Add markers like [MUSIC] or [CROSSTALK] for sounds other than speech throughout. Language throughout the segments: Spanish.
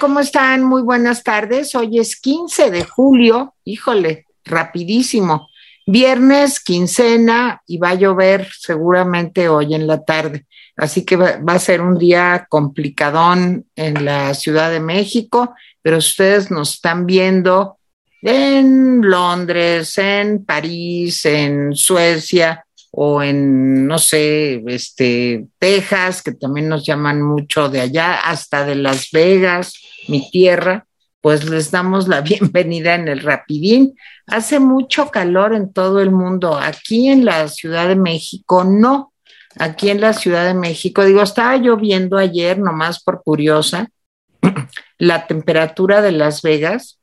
¿cómo están? Muy buenas tardes. Hoy es 15 de julio, híjole, rapidísimo. Viernes, quincena y va a llover seguramente hoy en la tarde. Así que va, a ser un día complicadón en la Ciudad de México, pero ustedes nos están viendo en Londres, en París, en Suecia o en, no sé, este, Texas, que también nos llaman mucho de allá, hasta de Las Vegas, mi tierra, pues les damos la [LAUGHS] bienvenida en el Rapidín. Hace mucho calor en todo el mundo. Aquí en la Ciudad de México no. Aquí en la Ciudad de México, digo, estaba lloviendo ayer, nomás por curiosa, [CLEARS THROAT] la temperatura de Las Vegas,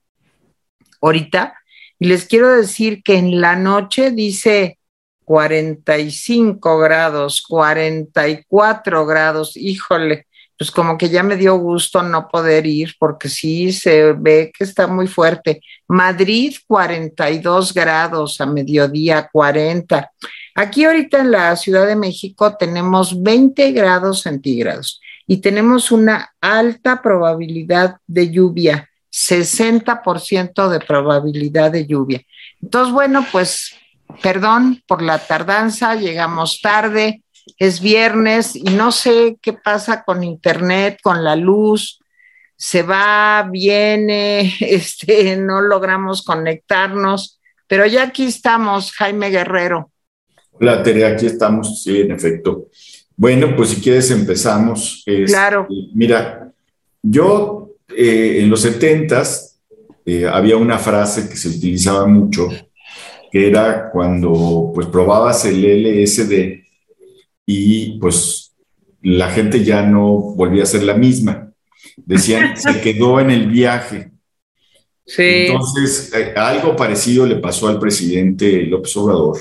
ahorita, y les quiero decir que en la noche dice 45 grados, 44 grados, híjole, pues como que ya me dio gusto no poder ir porque sí se ve que está muy fuerte. Madrid 42 grados a mediodía 40. Aquí ahorita en la Ciudad de México tenemos 20 grados centígrados y tenemos una alta probabilidad de lluvia, 60% de probabilidad de lluvia. Entonces, bueno, pues perdón por la tardanza, llegamos tarde, es viernes y no sé qué pasa con internet, con la luz, se va, viene, [LAUGHS] este, no logramos conectarnos, pero ya aquí estamos, Jaime Guerrero. Hola, Tere, aquí estamos, sí, en efecto. Bueno, pues si quieres empezamos. claro. Mira, yo eh, en los setentas eh, había una frase que se utilizaba mucho que era cuando pues probabas el LSD y pues la gente ya no volvía a ser la misma. Decían, [LAUGHS] se quedó en el viaje. Sí. Entonces, eh, algo parecido le pasó al presidente López Obrador,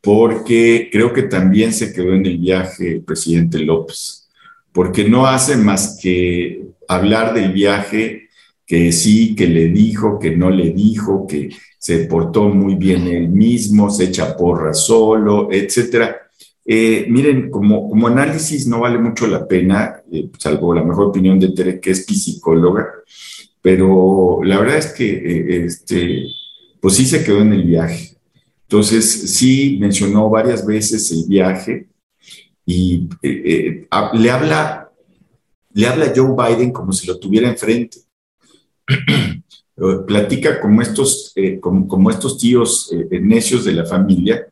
porque creo que también se quedó en el viaje el presidente López, porque no hace más que hablar del viaje que sí, que le dijo, que no le dijo, que se portó muy bien él mismo, se echa porra solo, etcétera. Eh, miren, como, como análisis no vale mucho la pena, eh, salvo la mejor opinión de Tere, que es psicóloga, pero la verdad es que eh, este, pues sí se quedó en el viaje. Entonces, sí mencionó varias veces el viaje y le habla, le habla Joe Biden como si lo tuviera enfrente. Platica como estos, eh, como, estos tíos eh, necios de la familia,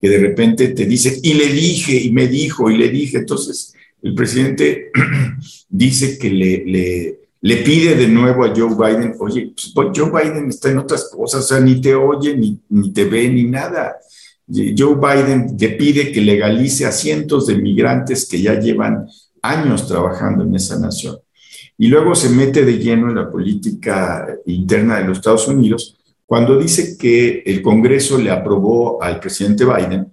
que de repente te dice, y le dije, y me dijo, y le dije. Entonces, el presidente [CLEARS THROAT] dice que le, le, pide de nuevo a Joe Biden, oye, pues, pues, Joe Biden está en otras cosas, o sea, ni te oye, ni te ve, ni nada. Joe Biden le pide que legalice a cientos de migrantes que ya llevan años trabajando en esa nación y luego se mete de lleno en la política interna de los Estados Unidos cuando dice que el Congreso le aprobó al presidente Biden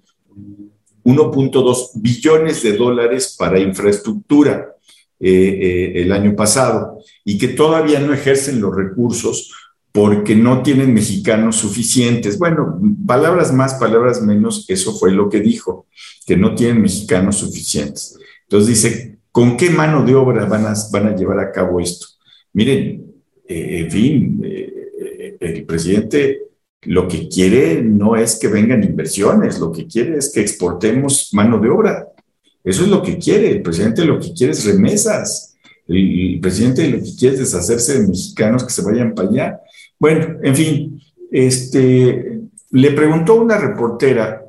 1.2 billones de dólares para infraestructura eh, eh, el año pasado y que todavía no ejercen los recursos porque no tienen mexicanos suficientes. Bueno, palabras más, palabras menos, eso fue lo que dijo, que no tienen mexicanos suficientes. Entonces dice, ¿Con qué mano de obra van a, llevar a cabo esto? Miren, eh, en fin, eh, el presidente lo que quiere no es que vengan inversiones, lo que quiere es que exportemos mano de obra. Eso es lo que quiere. El presidente lo que quiere es remesas. El, presidente lo que quiere es deshacerse de mexicanos que se vayan para allá. Bueno, en fin, este, le preguntó una reportera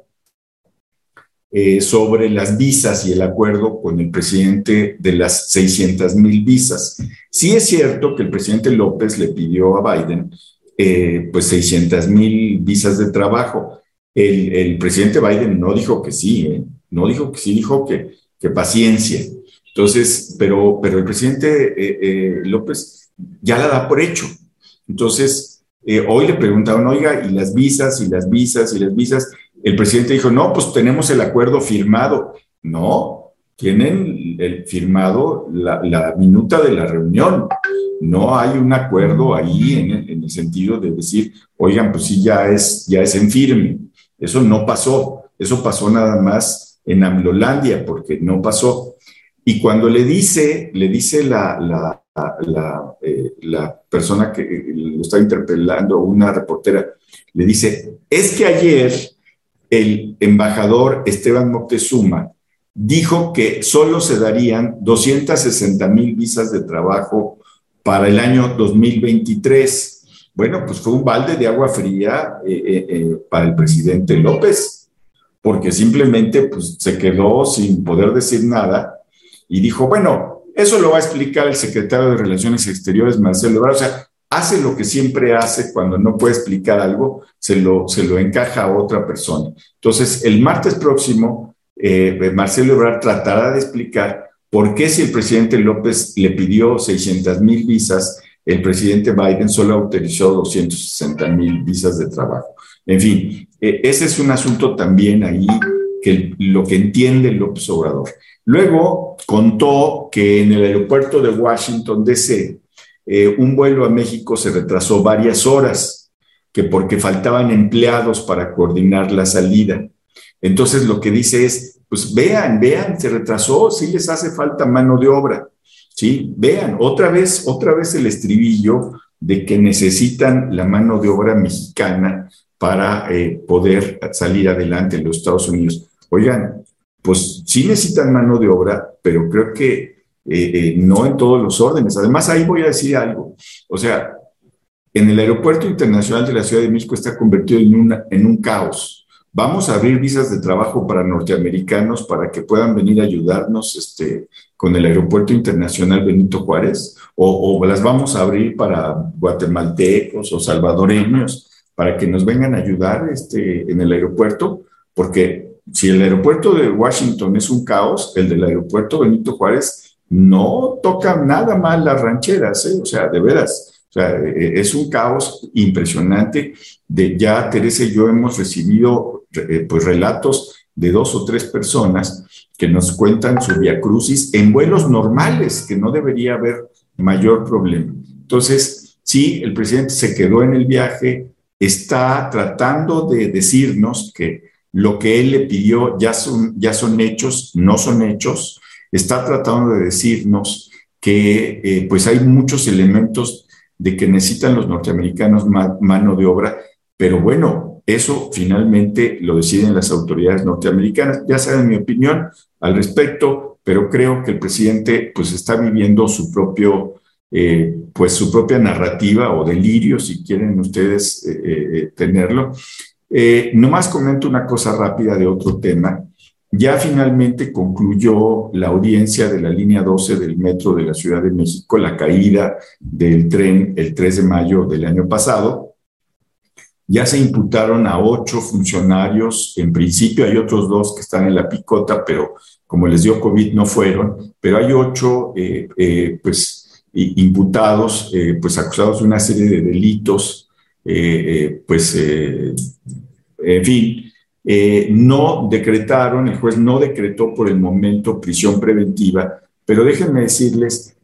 eh, sobre las visas y el acuerdo con el presidente de las 600 mil visas. Sí es cierto que el presidente López le pidió a Biden eh, pues 600 mil visas de trabajo. El, presidente Biden no dijo que sí, ¿eh? no dijo que sí, dijo que, que paciencia. Entonces, pero, pero el presidente López ya la da por hecho. Entonces, hoy le preguntaron, oiga, y las visas, y las visas, y las visas, el presidente dijo, no, pues tenemos el acuerdo firmado. No, tienen el firmado la, minuta de la reunión. No hay un acuerdo ahí en, el sentido de decir, oigan, pues sí, ya es, ya es en firme. Eso no pasó. Eso pasó nada más en Amlolandia, porque no pasó. Y cuando le dice, le dice la, la, la, eh, la persona que lo está interpelando, una reportera, le dice, es que ayer el embajador Esteban Moctezuma dijo que solo se darían 260 mil visas de trabajo para el año 2023. Bueno, pues fue un balde de agua fría eh, eh, eh, para el presidente López, porque simplemente pues, se quedó sin poder decir nada y dijo, bueno, eso lo va a explicar el secretario de Relaciones Exteriores, Marcelo Ebrard. Hace lo que siempre hace cuando no puede explicar algo, se lo, se lo encaja a otra persona. Entonces, el martes próximo, eh, Marcelo Ebrard tratará de explicar por qué si el presidente López le pidió 600 mil visas, el presidente Biden solo autorizó 260 mil visas de trabajo. En fin, eh, ese es un asunto también ahí que lo que entiende López Obrador. Luego contó que en el aeropuerto de Washington, D.C., eh, un vuelo a México se retrasó varias horas, que porque faltaban empleados para coordinar la salida. Entonces lo que dice es, pues vean, vean, se retrasó, sí les hace falta mano de obra, ¿sí? Vean, otra vez, otra vez el estribillo de que necesitan la mano de obra mexicana para eh, poder salir adelante en los Estados Unidos. Oigan, pues sí necesitan mano de obra, pero creo que eh, eh, no en todos los órdenes. Además, ahí voy a decir algo. O sea, en el Aeropuerto Internacional de la Ciudad de México está convertido en, un caos. Vamos a abrir visas de trabajo para norteamericanos para que puedan venir a ayudarnos este, con el Aeropuerto Internacional Benito Juárez, o, o las vamos a abrir para guatemaltecos o salvadoreños para que nos vengan a ayudar este, en el aeropuerto, porque si el aeropuerto de Washington es un caos, el del aeropuerto Benito Juárez no tocan nada mal las rancheras, ¿eh? o sea, de veras. O sea, eh, es un caos impresionante. De, ya Teresa y yo hemos recibido eh, pues relatos de dos o tres personas que nos cuentan su viacrucis en vuelos normales, que no debería haber mayor problema. Entonces, sí, el presidente se quedó en el viaje, está tratando de decirnos que lo que él le pidió ya son, ya son hechos, no son hechos, está tratando de decirnos que eh, pues hay muchos elementos de que necesitan los norteamericanos mano de obra, pero bueno, eso finalmente lo deciden las autoridades norteamericanas. Ya saben mi opinión al respecto, pero creo que el presidente pues está viviendo su propio, eh, pues su propia narrativa o delirio, si quieren ustedes eh, tenerlo. nomás comento una cosa rápida de otro tema ya finalmente concluyó la audiencia de la línea 12 del metro de la Ciudad de México, la caída del tren el 3 de mayo del año pasado. Ya se imputaron a ocho funcionarios, en principio hay otros dos que están en la picota, pero como les dio COVID no fueron, pero hay ocho eh, eh, pues, imputados, eh, pues acusados de una serie de delitos, pues, en fin, eh, no decretaron, el juez no decretó por el momento prisión preventiva, pero déjenme decirles,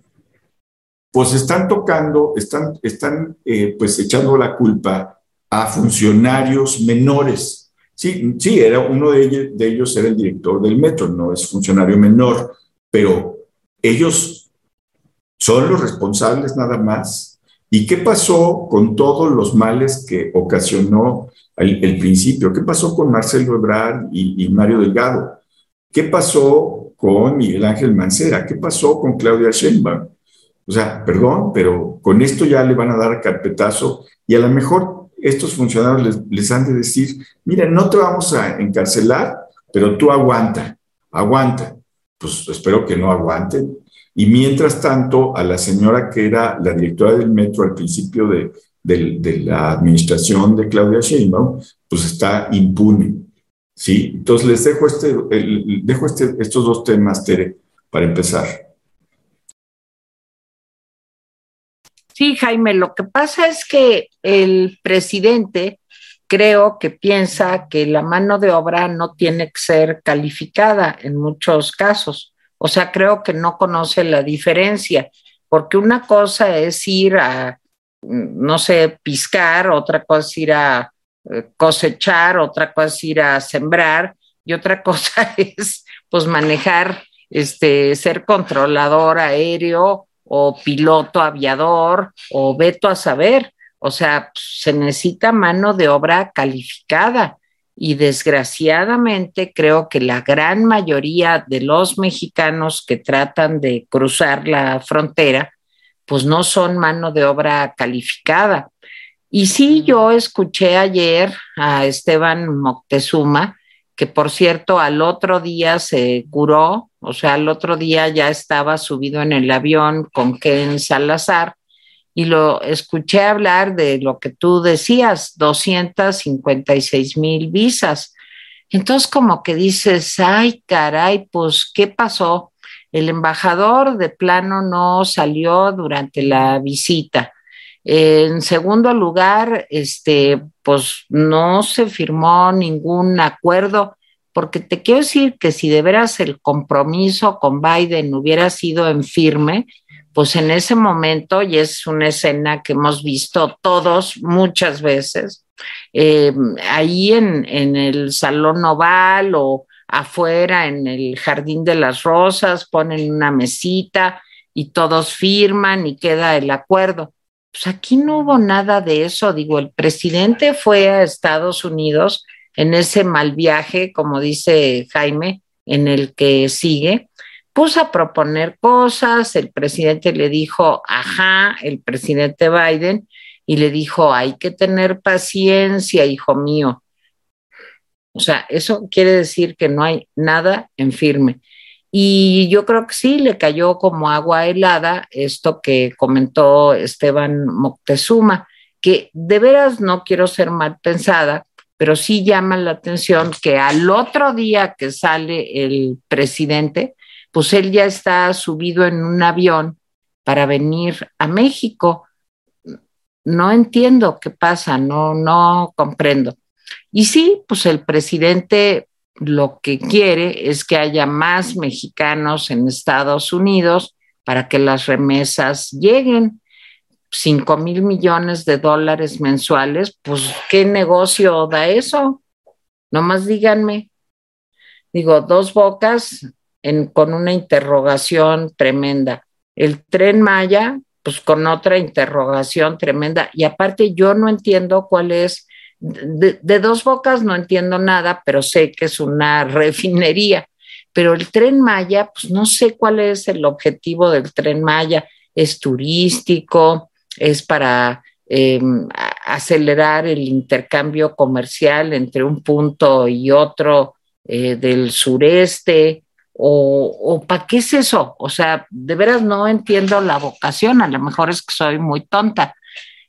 pues están tocando, están, están eh, pues echando la culpa a funcionarios menores. Sí, sí, era uno de ellos, de ellos era el director del metro, no es funcionario menor, pero ellos son los responsables nada más. ¿Y qué pasó con todos los males que ocasionó el, principio. ¿Qué pasó con Marcelo Ebrard y, Mario Delgado? ¿Qué pasó con Miguel Ángel Mancera? ¿Qué pasó con Claudia Sheinbaum? O sea, perdón, pero con esto ya le van a dar carpetazo y a lo mejor estos funcionarios les, han de decir, mira, no te vamos a encarcelar, pero tú aguanta, aguanta. Pues espero que no aguanten. Y mientras tanto, a la señora que era la directora del metro al principio de, de, la administración de Claudia Sheinbaum, pues está impune. ¿sí? Entonces les dejo, este, dejo este, estos dos temas, Tere, para empezar. Sí, Jaime, lo que pasa es que el presidente creo que piensa que la mano de obra no tiene que ser calificada en muchos casos. O sea, creo que no conoce la diferencia, porque una cosa es ir a no sé, piscar, otra cosa ir a eh, cosechar, otra cosa ir a sembrar y otra [LAUGHS] cosa es pues manejar este, ser controlador aéreo o piloto aviador o veto a saber. O sea, se necesita mano de obra calificada y desgraciadamente creo que la gran mayoría de los mexicanos que tratan de cruzar la frontera, pues no son mano de obra calificada. Y sí, yo escuché ayer a Esteban Moctezuma, que por cierto al otro día se curó, o sea, al otro día ya estaba subido en el avión con Ken Salazar, y lo escuché hablar de lo que tú decías, 256 mil visas. Entonces como que dices, ay caray, pues ¿qué pasó? El embajador de plano no salió durante la visita. En segundo lugar, este, pues no se firmó ningún acuerdo, porque te quiero decir que si de veras el compromiso con Biden hubiera sido en firme, pues en ese momento, y es una escena que hemos visto todos muchas veces, eh, ahí en, en, el Salón Oval o afuera en el Jardín de las Rosas, ponen una mesita y todos firman y queda el acuerdo. Pues aquí no hubo nada de eso, digo, el presidente fue a Estados Unidos en ese mal viaje, como dice Jaime, en el que sigue, puso a proponer cosas, el presidente le dijo, ajá, el presidente Biden, y le dijo, hay que tener paciencia, hijo mío. O sea, eso quiere decir que no hay nada en firme. Y yo creo que sí, le cayó como agua helada esto que comentó Esteban Moctezuma, que de veras no quiero ser mal pensada, pero sí llama la atención que al otro día que sale el presidente, pues él ya está subido en un avión para venir a México. No entiendo qué pasa, no, no comprendo. Y sí, pues el presidente lo que quiere es que haya más mexicanos en Estados Unidos para que las remesas lleguen. Cinco mil millones de dólares mensuales, pues ¿qué negocio da eso? Nomás díganme. Digo, dos bocas con una interrogación tremenda. El tren Maya, pues con otra interrogación tremenda. Y aparte yo no entiendo cuál es, de, dos bocas no entiendo nada, pero sé que es una [LAUGHS] refinería. Pero el tren Maya, pues no sé cuál es el objetivo del tren Maya. Es turístico, es para eh, acelerar el intercambio comercial entre un punto y otro eh, del sureste, o, para qué es eso? O sea, de veras no entiendo la vocación, a lo mejor es que soy muy tonta.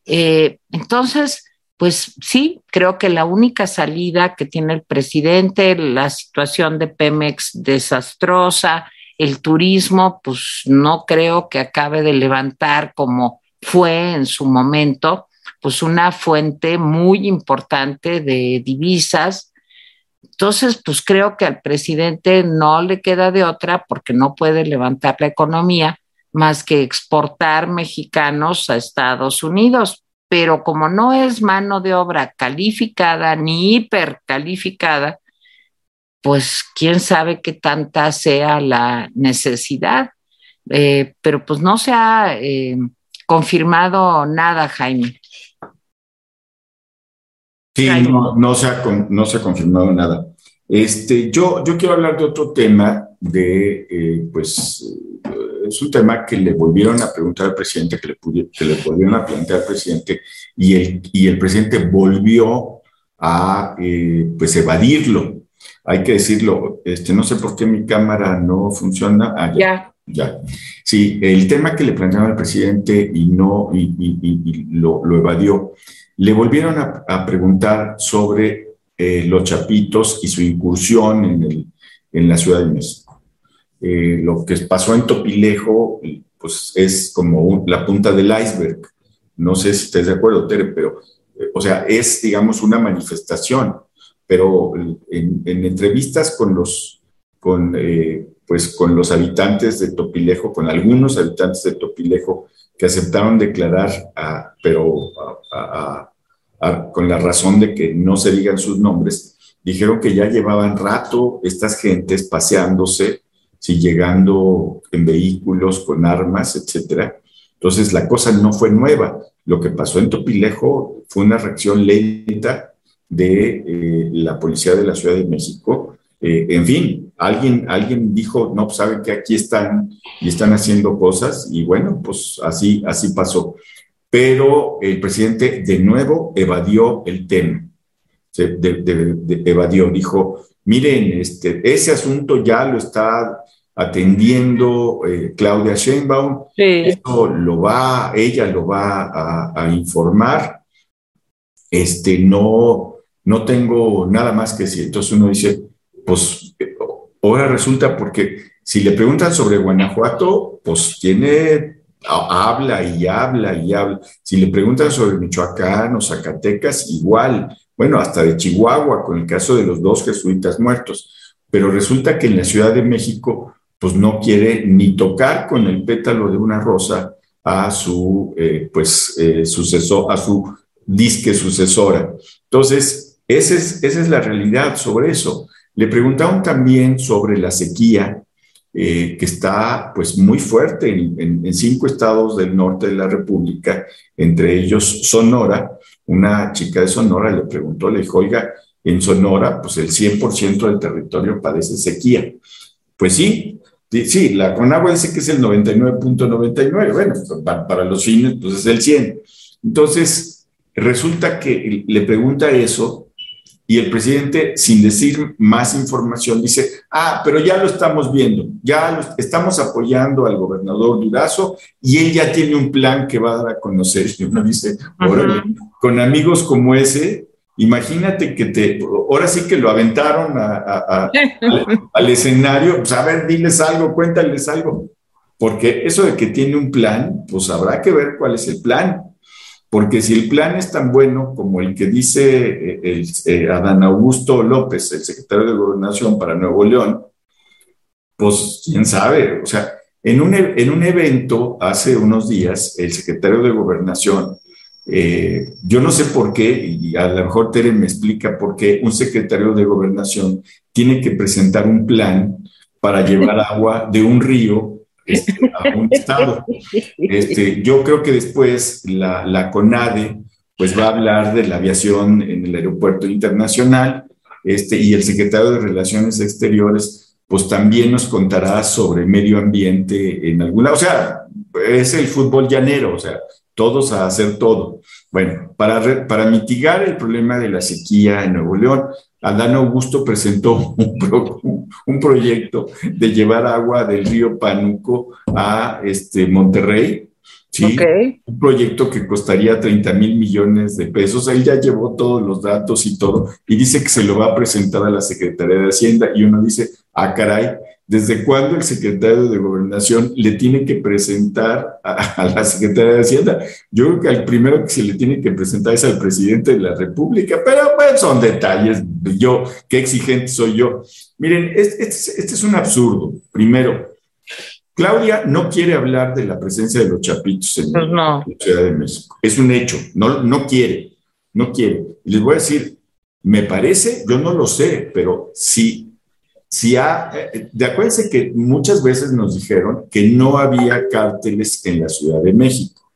Eh, entonces, pues sí, creo que la única salida que tiene el presidente, la situación de Pemex desastrosa, el turismo, pues no creo que acabe de levantar como fue en su momento, pues una fuente muy importante de divisas entonces, pues creo que al presidente no le queda de otra porque no puede levantar la economía más que exportar mexicanos a Estados Unidos. Pero como no es mano de obra calificada ni hipercalificada, pues quién sabe qué tanta sea la necesidad. Eh, pero pues no se ha eh, confirmado nada, Jaime. Sí, no, se ha, no se ha confirmado nada. Este, yo, yo quiero hablar de otro tema, de, eh, pues, eh, es un tema que le volvieron a preguntar al presidente, que le, que le volvieron a plantear al presidente, y el, y el presidente volvió a, eh, pues, evadirlo. Hay que decirlo, este, no sé por qué mi cámara no funciona. Ah, ya. ya. Sí, el tema que le plantearon al presidente y no, y, y, lo, lo evadió le volvieron a, preguntar sobre eh, los chapitos y su incursión en, en la Ciudad de México. Eh, lo que pasó en Topilejo, pues es como la punta del iceberg. No sé si estés de acuerdo, Tere, pero, eh, o sea, es, digamos, una manifestación. Pero en, entrevistas con los, con, pues, con los habitantes de Topilejo, con algunos habitantes de Topilejo, que aceptaron declarar, pero con la razón de que no se digan sus nombres, dijeron que ya llevaban rato estas gentes paseándose si llegando en vehículos con armas, etcétera. Entonces la cosa no fue nueva. Lo que pasó en Topilejo fue una reacción lenta de eh, la policía de la Ciudad de México. Eh, en fin, alguien, alguien dijo, no, pues saben que aquí están y están haciendo cosas y bueno, pues así, así pasó. Pero el presidente de nuevo evadió el tema. Evadió, dijo, miren, este, ese asunto ya lo está atendiendo eh, Claudia Sheinbaum. Esto lo va, ella lo va a, informar. Este, no, no tengo nada más que decir. Entonces uno dice, pues ahora resulta porque si le preguntan sobre Guanajuato, pues tiene, habla y habla y habla. Si le preguntan sobre Michoacán o Zacatecas, igual. Bueno, hasta de Chihuahua, con el caso de los dos jesuitas muertos. Pero resulta que en la Ciudad de México pues no quiere ni tocar con el pétalo de una rosa a su, eh, pues, eh, a su disque sucesora. Entonces, esa es, esa es la realidad sobre eso. Le preguntaron también sobre la sequía, eh, que está pues muy fuerte en, en, cinco estados del norte de la República, entre ellos Sonora. Una chica de Sonora le preguntó, le dijo, oiga, en Sonora, pues el 100% del territorio padece sequía. Pues sí, Sí, la Conagua dice que es el 99.99, bueno, para, los fines, pues es el 100. Entonces, resulta que le pregunta eso y el presidente, sin decir más información, dice, ah, pero ya lo estamos viendo, ya estamos apoyando al gobernador Durazo y él ya tiene un plan que va a dar a conocer. [LAUGHS] Y uno dice, con amigos como ese, Imagínate que te, ahora sí que lo aventaron [LAUGHS] al, escenario, pues a ver, diles algo, cuéntales algo, porque eso de que tiene un plan, pues habrá que ver cuál es el plan, porque si el plan es tan bueno como el que dice eh, el, eh, Adán Augusto López, el secretario de Gobernación para Nuevo León, pues quién sabe, o sea, en un, en un evento hace unos días, el secretario de Gobernación eh, yo no sé por qué, y a lo mejor Tere me explica por qué un secretario de gobernación tiene que presentar un plan para llevar [LAUGHS] agua de un río este, a un estado. Este, yo creo que después la, la, CONADE pues va a hablar de la aviación en el aeropuerto internacional este, y el secretario de Relaciones Exteriores pues también nos contará sobre medio ambiente en algún lado. O sea, es el fútbol llanero, o sea, todos a hacer todo. Bueno, para, para mitigar el problema de la sequía en Nuevo León, Adán Augusto presentó [LAUGHS] un, proyecto de llevar agua del río Panuco a este, Monterrey, ¿sí? Un proyecto que costaría 30 mil millones de pesos. Él ya llevó todos los datos y todo, y dice que se lo va a presentar a la Secretaría de Hacienda, y uno dice, ah, caray, ¿Desde cuándo el secretario de Gobernación le tiene que presentar a, la Secretaría de Hacienda? Yo creo que al primero que se le tiene que presentar es al presidente de la República, pero bueno, son detalles. Yo, qué exigente soy yo. Miren, este, es un absurdo. Primero, Claudia no quiere hablar de la presencia de los chapitos en pues la Ciudad de México. Es un hecho. No, no quiere. No quiere. Y les voy a decir, me parece, yo no lo sé, pero sí si ha, eh, de acuérdense que muchas veces nos dijeron que no había cárteles en la Ciudad de México.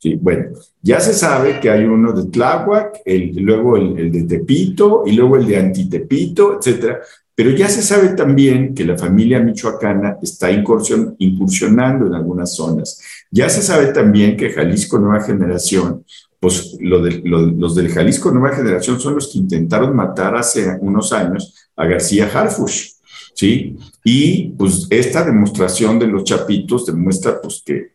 Sí, bueno, ya se sabe que hay uno de Tláhuac, luego el, de Tepito y luego el de Antitepito, etcétera. Pero ya se sabe también que la familia michoacana está incursionando en algunas zonas. Ya se sabe también que Jalisco Nueva Generación, pues los del Jalisco Nueva Generación son los que intentaron matar hace unos años a García Harfush. ¿Sí? Y pues esta demostración de los chapitos demuestra pues que,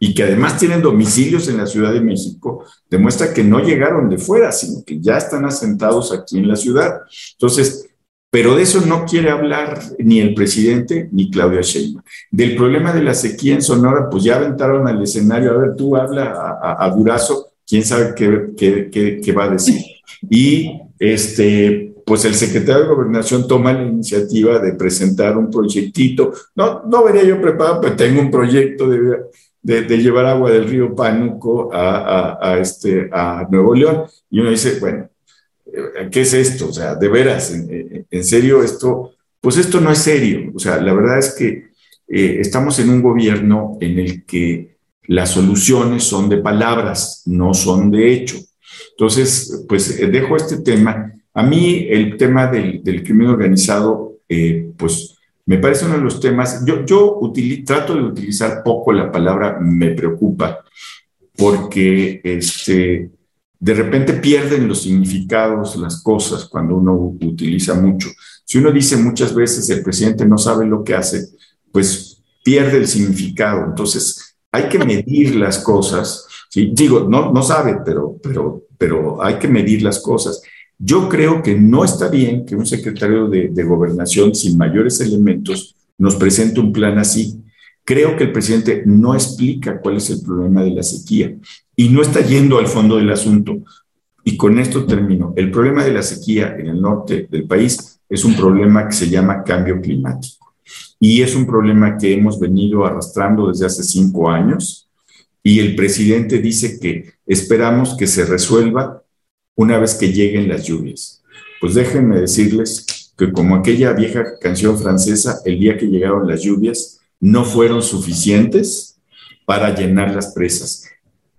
y que además tienen domicilios en la Ciudad de México, demuestra que no llegaron de fuera, sino que ya están asentados aquí en la ciudad. Entonces, pero de eso no quiere hablar ni el presidente ni Claudia Sheinbaum. Del problema de la sequía en Sonora, pues ya aventaron al escenario, a ver, tú habla a, Durazo, quién sabe qué, qué, qué va a decir. Y este, pues el secretario de Gobernación toma la iniciativa de presentar un proyectito. No, no venía yo preparado, pero tengo un proyecto de, de, llevar agua del río Pánuco a, a, este, a Nuevo León. Y uno dice, bueno, ¿qué es esto? O sea, de veras, en, serio, esto pues esto no es serio. O sea, la verdad es que eh, estamos en un gobierno en el que las soluciones son de palabras, no son de hecho. Entonces, pues eh, dejo este tema. A mí el tema del, crimen organizado, eh, pues me parece uno de los temas, yo, trato de utilizar poco la palabra me preocupa, porque este, de repente pierden los significados las cosas cuando uno utiliza mucho. Si uno dice muchas veces el presidente no sabe lo que hace, pues pierde el significado. Entonces, hay que medir las cosas. Digo, no, no sabe, pero, pero, pero hay que medir las cosas. Yo creo que no está bien que un secretario de, de gobernación sin mayores elementos nos presente un plan así. Creo que el presidente no explica cuál es el problema de la sequía y no está yendo al fondo del asunto. Y con esto termino. El problema de la sequía en el norte del país es un problema que se llama cambio climático y es un problema que hemos venido arrastrando desde hace cinco años y el presidente dice que esperamos que se resuelva una vez que lleguen las lluvias. Pues déjenme decirles que como aquella vieja canción francesa, el día que llegaron las lluvias, no fueron suficientes para llenar las presas.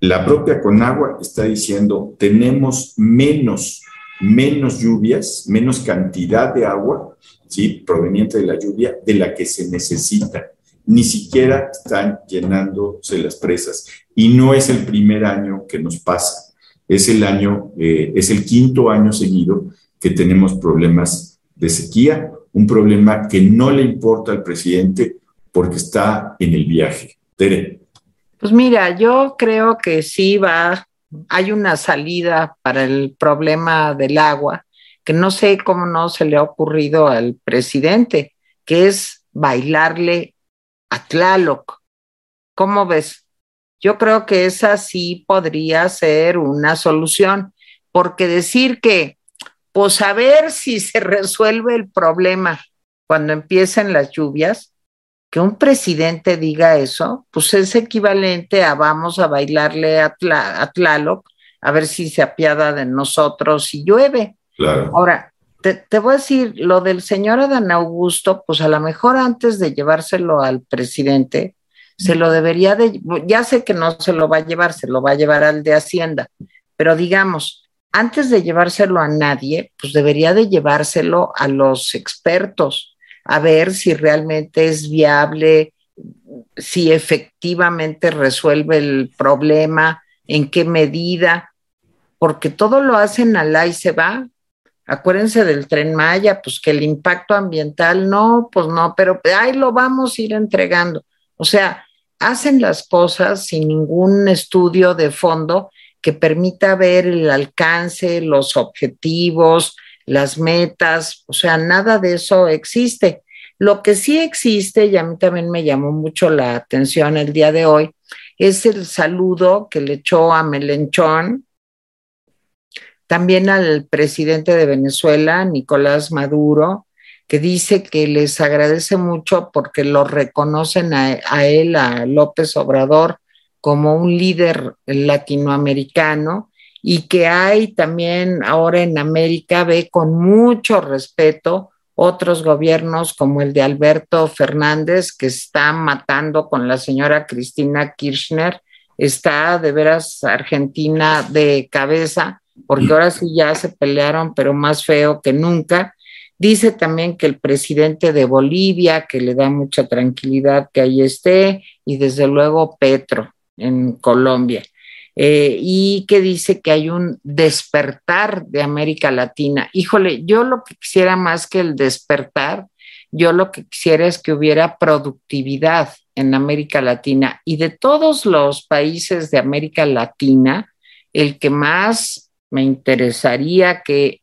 La propia Conagua está diciendo, tenemos menos, menos lluvias, menos cantidad de agua ¿sí? proveniente de la lluvia de la que se necesita. Ni siquiera están llenándose las presas. Y no es el primer año que nos pasa. Es el año, eh, es el quinto año seguido que tenemos problemas de sequía, un problema que no le importa al presidente porque está en el viaje. Tere. Pues mira, yo creo que sí va, hay una salida para el problema del agua que no sé cómo no se le ha ocurrido al presidente, que es bailarle a Tlaloc. ¿Cómo ves? Yo creo que esa sí podría ser una solución, porque decir que, pues a ver si se [LAUGHS] resuelve el problema cuando empiecen las lluvias, que un presidente diga eso, pues es equivalente a vamos a bailarle a, Tlaloc a ver si se apiada de nosotros y llueve. Ahora, te, voy a decir, lo del señor Adán Augusto, pues a lo mejor antes de llevárselo al presidente, se lo debería de, ya sé que no se lo va a llevar, se lo va a llevar al de Hacienda, pero digamos, antes de llevárselo a nadie, pues debería de llevárselo a los expertos, a ver si realmente es viable, si efectivamente resuelve el problema, en qué medida, porque todo lo hacen al y se va, acuérdense del tren Maya, pues que el impacto ambiental no, pues no, pero ahí lo vamos a ir entregando. O sea, hacen las cosas sin ningún estudio de fondo que permita ver el alcance, los objetivos, las metas, o sea, nada de eso existe. Lo que sí existe, y a mí también me llamó mucho la atención el día de hoy, es el saludo que le echó a Melenchón, también al presidente de Venezuela, Nicolás Maduro, que dice que les agradece mucho porque lo reconocen a, él, a López Obrador, como un líder latinoamericano y que hay también ahora en América, ve con mucho respeto otros gobiernos como el de Alberto Fernández, que está matando con la señora Cristina Kirchner, está de veras Argentina de cabeza porque ahora sí ya se pelearon, pero más feo que nunca. Dice también que el presidente de Bolivia, que le da mucha tranquilidad que ahí esté, y desde luego Petro en Colombia. Eh, y que dice que hay un despertar de América Latina. Híjole, yo lo que quisiera más que el despertar, yo lo que quisiera es que hubiera productividad en América Latina y de todos los países de América Latina, el que más me interesaría que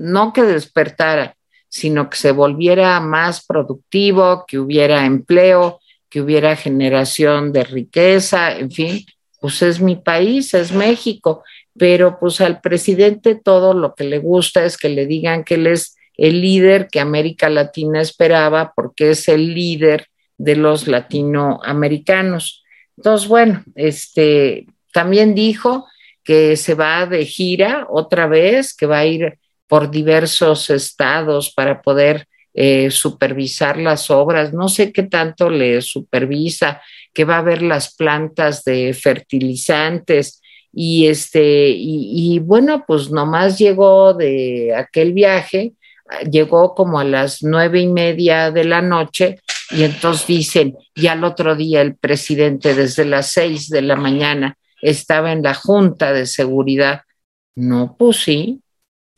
no que despertara, sino que se volviera más productivo, que hubiera empleo, que hubiera generación de riqueza, en fin, pues es mi país, es México, pero pues al presidente todo lo que le gusta es que le digan que él es el líder que América Latina esperaba porque es el líder de los latinoamericanos. Entonces, bueno, este también dijo que se va de gira otra vez, que va a ir por diversos estados para poder eh, supervisar las obras, no sé qué tanto le supervisa, que va a ver las plantas de fertilizantes y este, y, y bueno, pues nomás llegó de aquel viaje, llegó como a las nueve y media de la noche y entonces dicen, y al otro día el presidente desde las seis de la mañana estaba en la Junta de Seguridad. No, pues sí,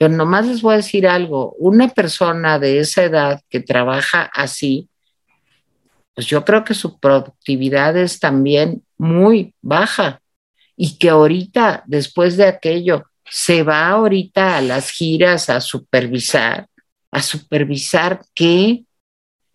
pero nomás les voy a decir algo, una persona de esa edad que trabaja así, pues yo creo que su productividad es también muy baja y que ahorita, después de aquello, se va ahorita a las giras a supervisar, a supervisar qué,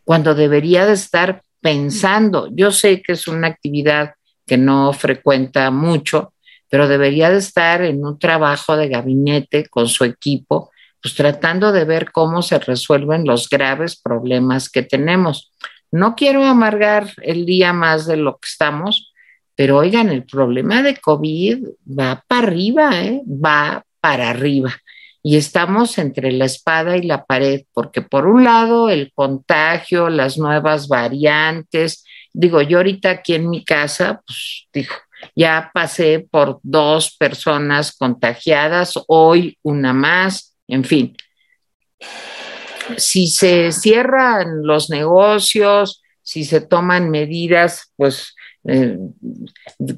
cuando debería de estar pensando. Yo sé que es una actividad que no frecuenta mucho, pero debería de estar en un trabajo de gabinete con su equipo, pues tratando de ver cómo se resuelven los graves problemas que tenemos. No quiero amargar el día más de lo que estamos, pero oigan, el problema de COVID va para arriba, ¿eh? va para arriba. Y estamos entre la espada y la pared, porque por un lado el contagio, las nuevas variantes, digo, yo ahorita aquí en mi casa, pues digo, ya pasé por dos personas contagiadas, hoy una más, en fin. Si se cierran los negocios, si se toman medidas, pues eh,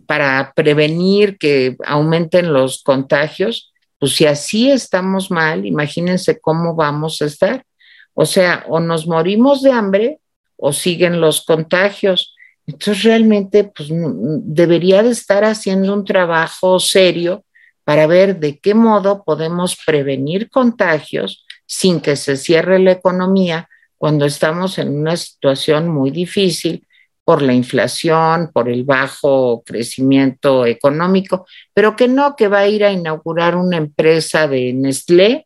para prevenir que aumenten los contagios, pues si así estamos mal, imagínense cómo vamos a estar. O sea, o nos morimos de hambre o siguen los contagios. Entonces realmente pues, debería de estar haciendo un trabajo serio para ver de qué modo podemos prevenir contagios sin que se cierre la economía cuando estamos en una situación muy difícil por la inflación, por el bajo crecimiento económico, pero que no, que va a ir a inaugurar una empresa de Nestlé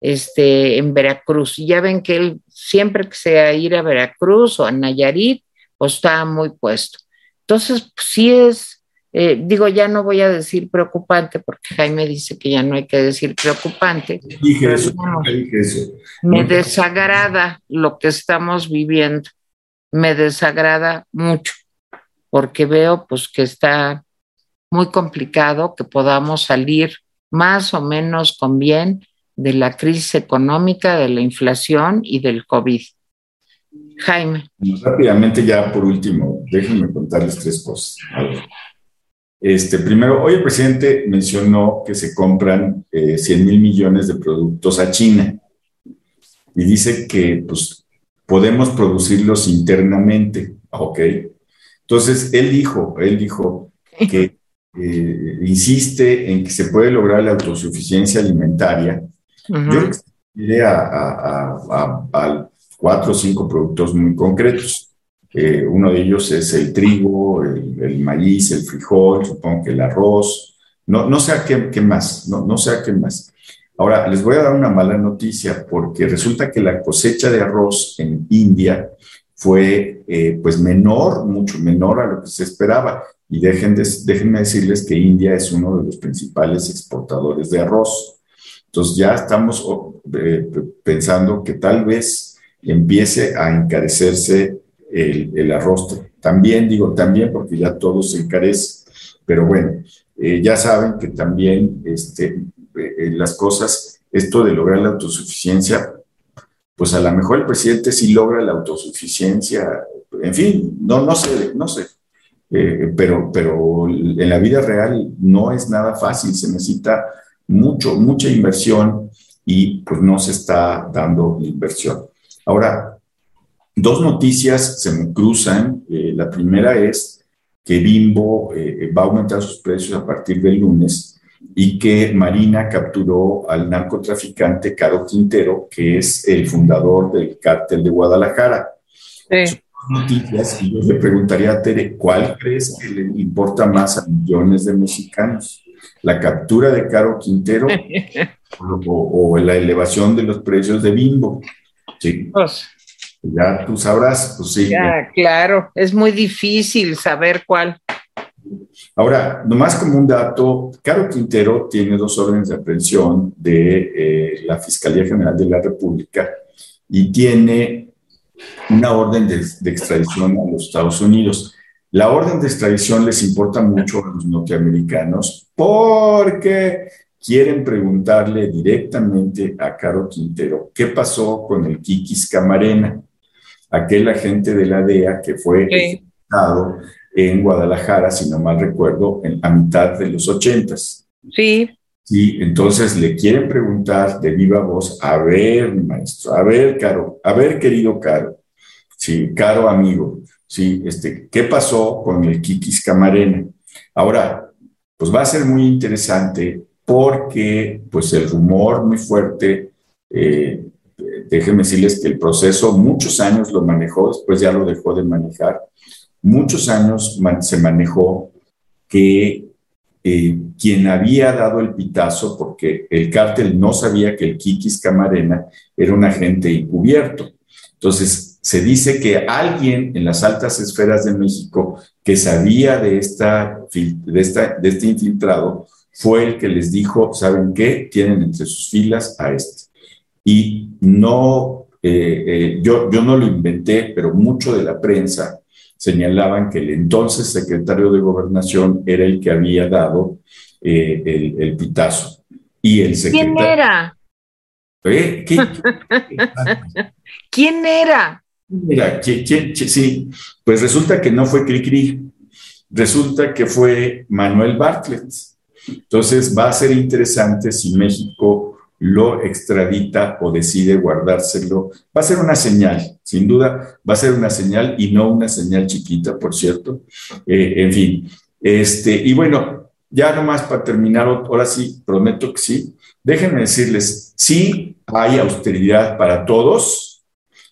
este, en Veracruz. Y ya ven que él siempre que sea ir a Veracruz o a Nayarit, pues está muy puesto. Entonces, pues, sí es, eh, digo, ya no voy a decir preocupante, porque Jaime dice que ya no hay que decir preocupante. Dije eso, dije eso. Me desagrada lo que estamos viviendo, me desagrada mucho, porque veo pues que está muy complicado que podamos salir más o menos con bien de la crisis económica, de la inflación y del COVID. Jaime. Rápidamente, ya por último, déjenme contarles tres cosas. Este, primero, hoy el presidente mencionó que se compran 100 eh, mil millones de productos a China y dice que pues, podemos producirlos internamente. Ok. Entonces, él dijo, él dijo que eh, insiste en que se puede lograr la autosuficiencia alimentaria. Yo iré a, a, cuatro o cinco productos muy concretos. Eh, uno de ellos es el trigo, el, maíz, el frijol, supongo que el arroz, no, no sé a qué, más, no, no sé a qué más. Ahora, les voy a dar una mala noticia porque resulta que la cosecha de arroz en India fue eh, pues menor, mucho menor a lo que se esperaba. Y dejen déjenme decirles que India es uno de los principales exportadores de arroz. Entonces ya estamos eh, pensando que tal vez empiece a encarecerse el, arroz. También digo también porque ya todo se encarece, pero bueno, eh, ya saben que también este, eh, las cosas, esto de lograr la autosuficiencia, pues a lo mejor el presidente sí logra la autosuficiencia, en fin, no, no sé, no sé, eh, pero, pero en la vida real no es nada fácil, se necesita mucho, mucha inversión y pues no se está dando inversión. Ahora, dos noticias se me cruzan. Eh, la primera es que Bimbo eh, va a aumentar sus precios a partir del lunes y que Marina capturó al narcotraficante Caro Quintero, que es el fundador del cártel de Guadalajara. Sí. noticias y yo le preguntaría a Tere, ¿cuál crees que le importa más a millones de mexicanos? ¿La captura de Caro Quintero [LAUGHS] o la elevación de los precios de Bimbo? Sí. Pues, ya tú sabrás, pues sí. Ya, claro, es muy difícil saber cuál. Ahora, nomás como un dato, Caro Quintero tiene dos órdenes de aprehensión de eh, la Fiscalía General de la República y tiene una orden de, de extradición a los Estados Unidos. La orden de extradición les importa mucho a los norteamericanos porque quieren preguntarle directamente a Caro Quintero qué pasó con el Kikis Camarena, aquel agente de la DEA que fue ejecutado en Guadalajara, si no mal recuerdo, en, a mitad de los ochentas. Sí. Sí, entonces le quieren preguntar de viva voz, a ver, maestro, a ver, Caro, a ver, querido Caro, sí, Caro amigo, sí, este, ¿qué pasó con el Kikis Camarena? Ahora, pues va a ser muy interesante porque, pues, el rumor muy fuerte, eh, déjenme decirles que el proceso muchos años lo manejó, después ya lo dejó de manejar, muchos años se manejó que eh, quien había dado el pitazo, porque el cártel no sabía que el Kikis Camarena era un agente encubierto. Entonces, se dice que alguien en las altas esferas de México que sabía de, esta, de, este infiltrado fue el que les dijo, ¿saben qué? Tienen entre sus filas a este. Y no, eh, eh, yo, yo no lo inventé, pero mucho de la prensa señalaban que el entonces secretario de gobernación era el que había dado eh, el, pitazo. Y el secretario, ¿Quién era? ¿Eh? [LAUGHS] ¿Quién era? Mira, ¿quién, sí, pues resulta que no fue Cricri, resulta que fue Manuel Bartlett. Entonces va a ser interesante si México lo extradita o decide guardárselo, va a ser una señal, sin duda, va a ser una señal y no una señal chiquita, por cierto. Eh, en fin, este, y bueno, ya nomás para terminar, ahora sí, prometo que sí, déjenme decirles, sí hay austeridad para todos,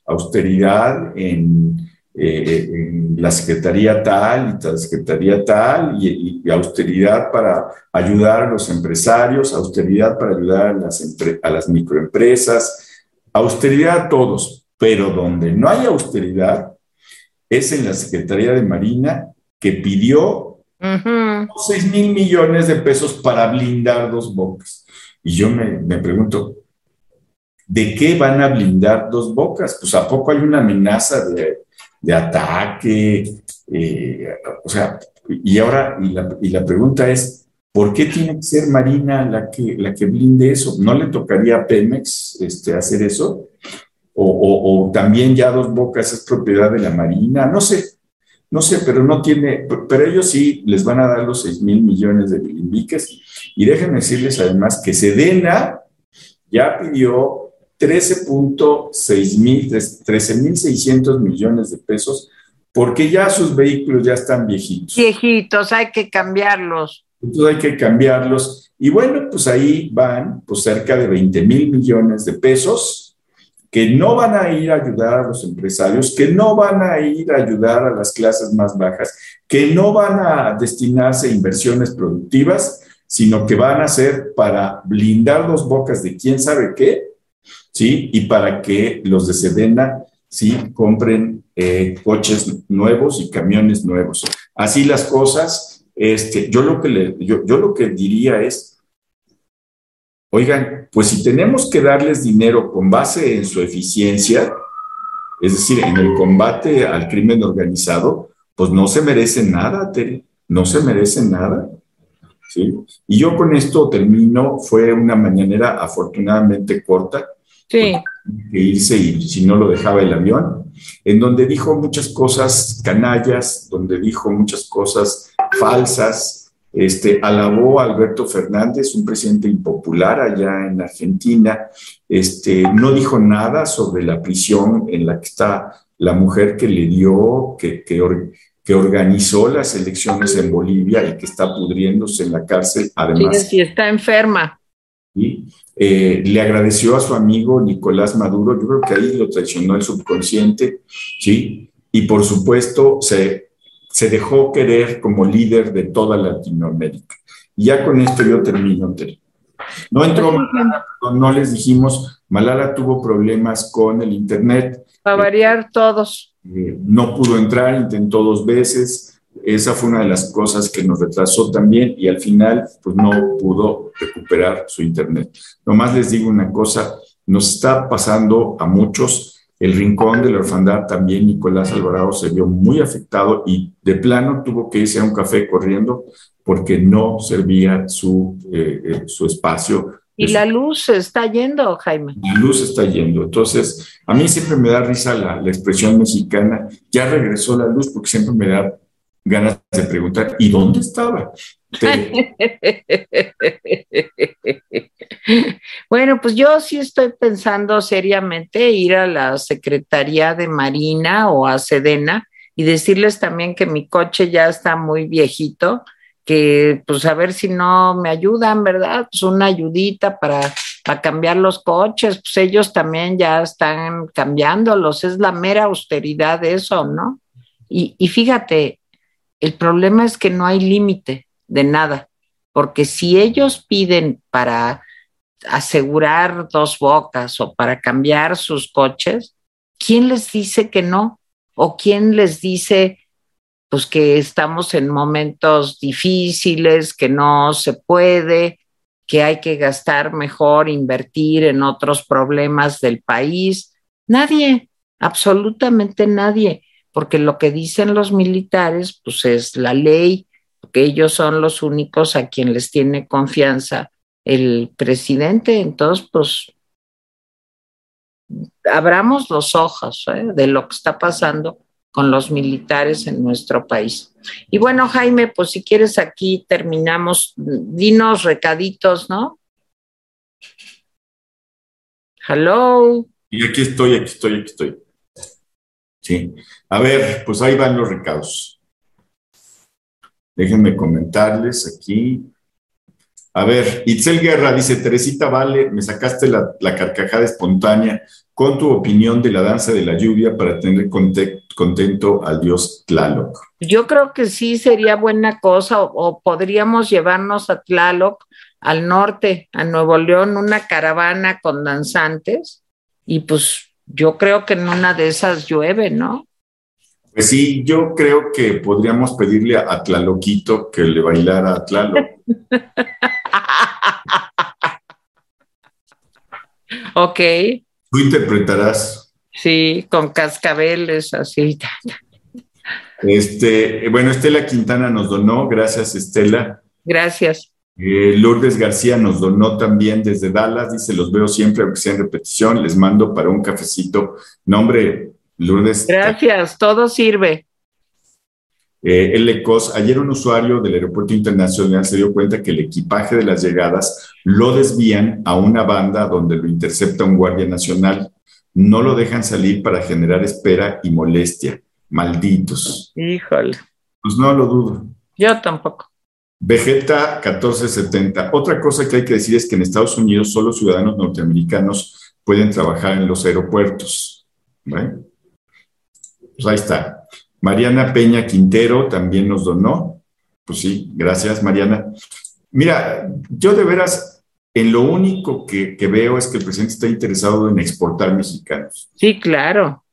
austeridad en eh, en la Secretaría tal y la Secretaría tal, y, austeridad para ayudar a los empresarios, austeridad para ayudar a las, a las microempresas, austeridad a todos, pero donde no hay austeridad es en la Secretaría de Marina que pidió 6 mil millones de pesos para blindar dos bocas. Y yo me, me pregunto, ¿de qué van a blindar dos bocas? Pues a poco hay una amenaza de de ataque, eh, o sea, y ahora, y la, y la, pregunta es, ¿por qué tiene que ser Marina la que, la que blinde eso? ¿No le tocaría a Pemex este, hacer eso? O, o, también ya Dos Bocas es propiedad de la Marina, no sé, no sé, pero no tiene, pero ellos sí les van a dar los 6 mil millones de bilimbiques. Y déjenme decirles además que Sedena ya pidió 13.6 mil, 13.600 millones de pesos, porque ya sus vehículos ya están viejitos. Viejitos, hay que cambiarlos. Entonces hay que cambiarlos. Y bueno, pues ahí van pues cerca de 20 mil millones de pesos que no van a ir a ayudar a los empresarios, que no van a ir a ayudar a las clases más bajas, que no van a destinarse a inversiones productivas, sino que van a ser para blindar dos bocas de quién sabe qué ¿sí? Y para que los de Sedena, ¿sí? Compren eh, coches nuevos y camiones nuevos. Así las cosas, este, yo, lo que yo lo que diría es, oigan, pues si tenemos que darles dinero con base en su eficiencia, es decir, en el combate al crimen organizado, pues no se merecen nada, Tere, no se merecen nada. ¿sí? Y yo con esto termino, fue una mañanera afortunadamente corta, Sí. Que irse y si no lo dejaba el avión, en donde dijo muchas cosas canallas, donde dijo muchas cosas falsas, este, alabó a Alberto Fernández, un presidente impopular allá en Argentina, este, no dijo nada sobre la prisión en la que está la mujer que le dio, que, que, que organizó las elecciones en Bolivia y que está pudriéndose en la cárcel. Además, sí, sí está enferma. ¿sí? Eh, le agradeció a su amigo Nicolás Maduro, yo creo que ahí lo traicionó el subconsciente, ¿sí? Y por supuesto se, se dejó querer como líder de toda Latinoamérica. Y ya con esto yo termino, No entró Malala, no les dijimos, Malala tuvo problemas con el Internet. Para variar todos. Eh, no pudo entrar, intentó dos veces, esa fue una de las cosas que nos retrasó también y al final pues no pudo recuperar su internet. Nomás les digo una cosa, nos está pasando a muchos. El rincón de la orfandad también, Nicolás Alvarado se vio muy afectado y de plano tuvo que irse a un café corriendo porque no servía su, eh, eh, su espacio. Y la luz está yendo, Jaime. La luz está yendo. Entonces, a mí siempre me da risa la, la expresión mexicana, ya regresó la luz, porque siempre me da ganas de preguntar, ¿y dónde estaba? bueno, pues yo sí estoy pensando seriamente ir a la Secretaría de Marina o a Sedena y decirles también que mi coche ya está muy viejito, que pues a ver si no me ayudan, ¿verdad? Pues una ayudita para, para cambiar los coches, pues ellos también ya están cambiándolos, es la mera austeridad eso, ¿no? Y, y fíjate, el problema es que no hay límite de nada, porque si ellos piden para asegurar dos bocas o para cambiar sus coches, ¿quién les dice que no? ¿O quién les dice pues que estamos en momentos difíciles, que no se puede, que hay que gastar mejor, invertir en otros problemas del país? Nadie, absolutamente nadie porque lo que dicen los militares, pues es la ley, que ellos son los únicos a quien les tiene confianza el presidente, entonces, pues, abramos los ojos ¿eh? de lo que está pasando con los militares en nuestro país. Y bueno, Jaime, pues si quieres aquí terminamos, dinos recaditos, ¿no? Hello. Y aquí estoy, aquí estoy, aquí estoy. Sí. A ver, pues ahí van los recados. Déjenme comentarles aquí. A ver, Itzel Guerra dice, Teresita Vale, me sacaste la, carcajada espontánea con tu opinión de la danza de la lluvia para tener contento al dios Tlaloc. Yo creo que sí sería buena cosa o podríamos llevarnos a Tlaloc al norte, a Nuevo León, una caravana con danzantes y pues yo creo que en una de esas llueve, ¿no? Pues sí, yo creo que podríamos pedirle a Tlaloquito que le bailara a Tlaloc. [LAUGHS] ok. Tú interpretarás. Sí, con cascabeles, así. Este, bueno, Estela Quintana nos donó, gracias Estela. Gracias. Eh, Lourdes García nos donó también desde Dallas, dice, los veo siempre, aunque sea en repetición, les mando para un cafecito. Nombre, Lourdes. Gracias, todo sirve. Eh, ayer un usuario del aeropuerto internacional se dio cuenta que el equipaje de las llegadas lo desvían a una banda donde lo intercepta un guardia nacional. No lo dejan salir para generar espera y molestia. Malditos. Híjole. Pues no lo dudo. Yo tampoco. Vegeta 1470. Otra cosa que hay que decir es que en Estados Unidos solo ciudadanos norteamericanos pueden trabajar en los aeropuertos. Pues ahí está. Mariana Peña Quintero también nos donó. Pues sí, gracias Mariana. Mira, yo de veras, en lo único que, veo es que el presidente está interesado en exportar mexicanos. Sí, claro.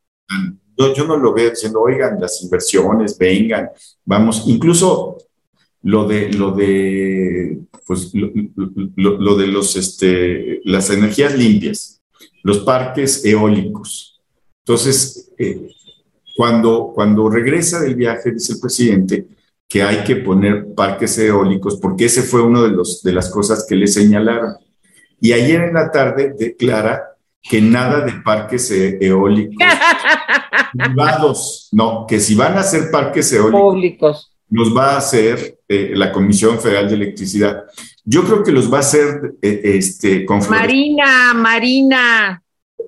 Yo, yo no lo veo diciendo, oigan, las inversiones, vengan, vamos, incluso lo de, lo de, pues, lo, de los, este, las energías limpias, los parques eólicos. Entonces, eh, cuando, cuando regresa del viaje, dice el presidente que hay que poner parques eólicos, porque ese fue uno de, los, de las cosas que le señalaron. Y ayer en la tarde declara que nada de parques e, eólicos [LAUGHS] privados, no, que si van a hacer parques eólicos públicos los va a hacer eh, la Comisión Federal de Electricidad. Yo creo que los va a hacer eh, este, con Marina, Marina.